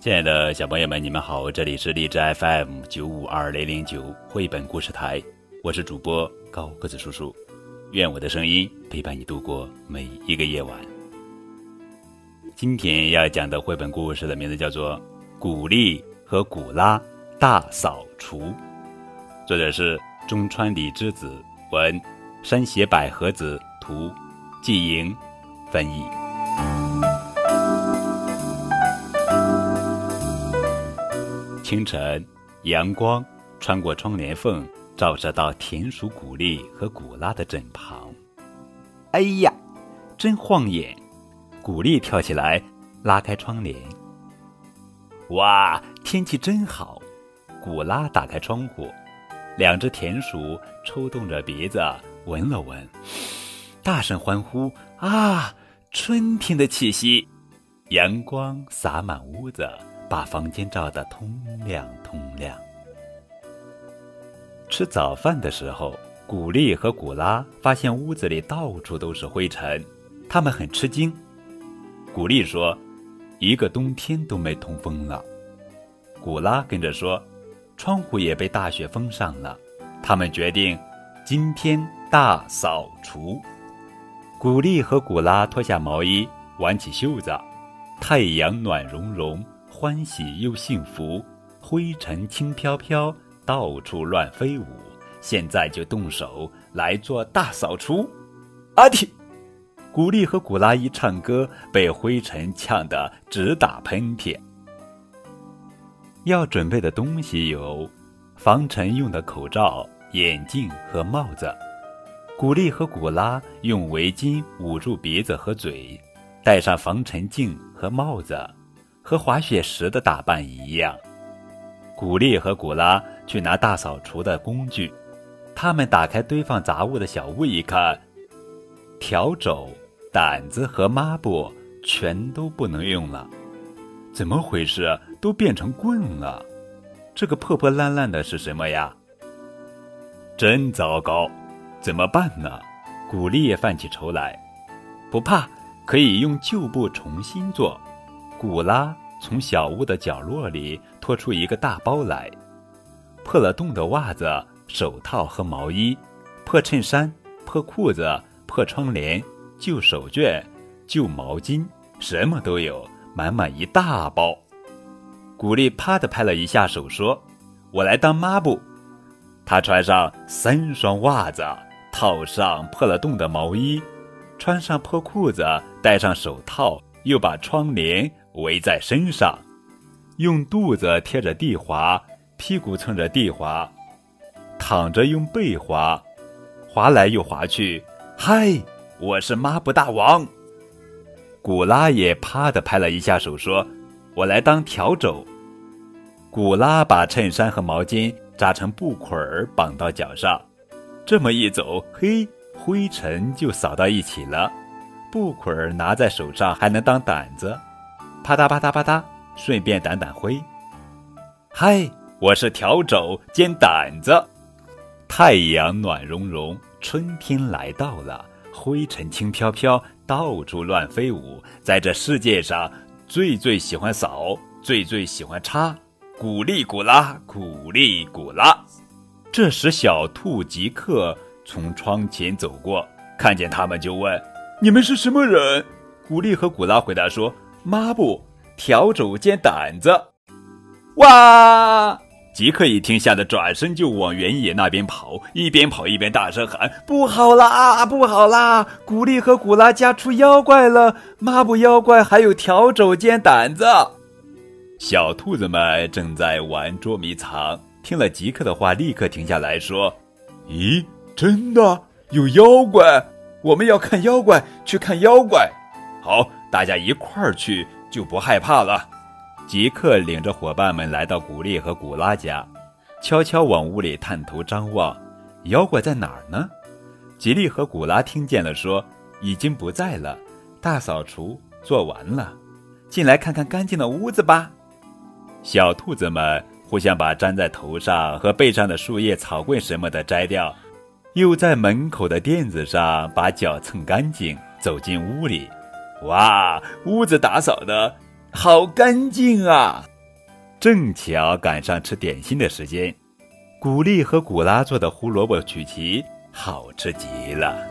亲爱的小朋友们，你们好，这里是荔枝 FM 九五二零零九绘本故事台，我是主播高个子叔叔，愿我的声音陪伴你度过每一个夜晚。今天要讲的绘本故事的名字叫做《古丽和古拉大扫除》，作者是中川里之子文，山胁百合子图，季莹翻译。清晨，阳光穿过窗帘缝，照射到田鼠古丽和古拉的枕旁。哎呀，真晃眼！古丽跳起来，拉开窗帘。哇，天气真好！古拉打开窗户，两只田鼠抽动着鼻子闻了闻，大声欢呼：“啊，春天的气息！”阳光洒满屋子。把房间照得通亮通亮。吃早饭的时候，古丽和古拉发现屋子里到处都是灰尘，他们很吃惊。古丽说：“一个冬天都没通风了。”古拉跟着说：“窗户也被大雪封上了。”他们决定今天大扫除。古丽和古拉脱下毛衣，挽起袖子，太阳暖融融。欢喜又幸福，灰尘轻飘飘，到处乱飞舞。现在就动手来做大扫除。阿嚏！古丽和古拉一唱歌，被灰尘呛得直打喷嚏。要准备的东西有防尘用的口罩、眼镜和帽子。古丽和古拉用围巾捂住鼻子和嘴，戴上防尘镜和帽子。和滑雪时的打扮一样，古丽和古拉去拿大扫除的工具。他们打开堆放杂物的小屋一看，笤帚、掸子和抹布全都不能用了。怎么回事？都变成棍了？这个破破烂烂的是什么呀？真糟糕！怎么办呢？古丽也犯起愁来。不怕，可以用旧布重新做。古拉从小屋的角落里拖出一个大包来，破了洞的袜子、手套和毛衣，破衬衫、破裤子、破窗帘、旧手绢、旧毛巾，什么都有，满满一大包。古丽啪的拍了一下手，说：“我来当抹布。”他穿上三双袜子，套上破了洞的毛衣，穿上破裤子，戴上手套，又把窗帘。围在身上，用肚子贴着地滑，屁股蹭着地滑，躺着用背滑，滑来又滑去。嗨，我是抹布大王。古拉也啪的拍了一下手，说：“我来当笤帚。”古拉把衬衫和毛巾扎成布捆儿绑到脚上，这么一走，嘿，灰尘就扫到一起了。布捆儿拿在手上还能当掸子。啪嗒啪嗒啪嗒，顺便掸掸灰。嗨，我是笤帚兼掸子。太阳暖融融，春天来到了，灰尘轻飘飘，到处乱飞舞。在这世界上，最最喜欢扫，最最喜欢擦，古力古拉，古力古拉。这时，小兔吉克从窗前走过，看见他们就问：“你们是什么人？”古力和古拉回答说。抹布、笤帚兼掸子，哇！吉克一听，吓得转身就往原野那边跑，一边跑一边大声喊：“不好啦，不好啦！古丽和古拉家出妖怪了！抹布妖怪，还有笤帚兼掸子。”小兔子们正在玩捉迷藏，听了吉克的话，立刻停下来说：“咦，真的有妖怪？我们要看妖怪，去看妖怪。好。”大家一块儿去就不害怕了。吉克领着伙伴们来到古丽和古拉家，悄悄往屋里探头张望，妖怪在哪儿呢？吉利和古拉听见了，说：“已经不在了，大扫除做完了，进来看看干净的屋子吧。”小兔子们互相把粘在头上和背上的树叶、草棍什么的摘掉，又在门口的垫子上把脚蹭干净，走进屋里。哇，屋子打扫的好干净啊！正巧赶上吃点心的时间。古丽和古拉做的胡萝卜曲奇好吃极了。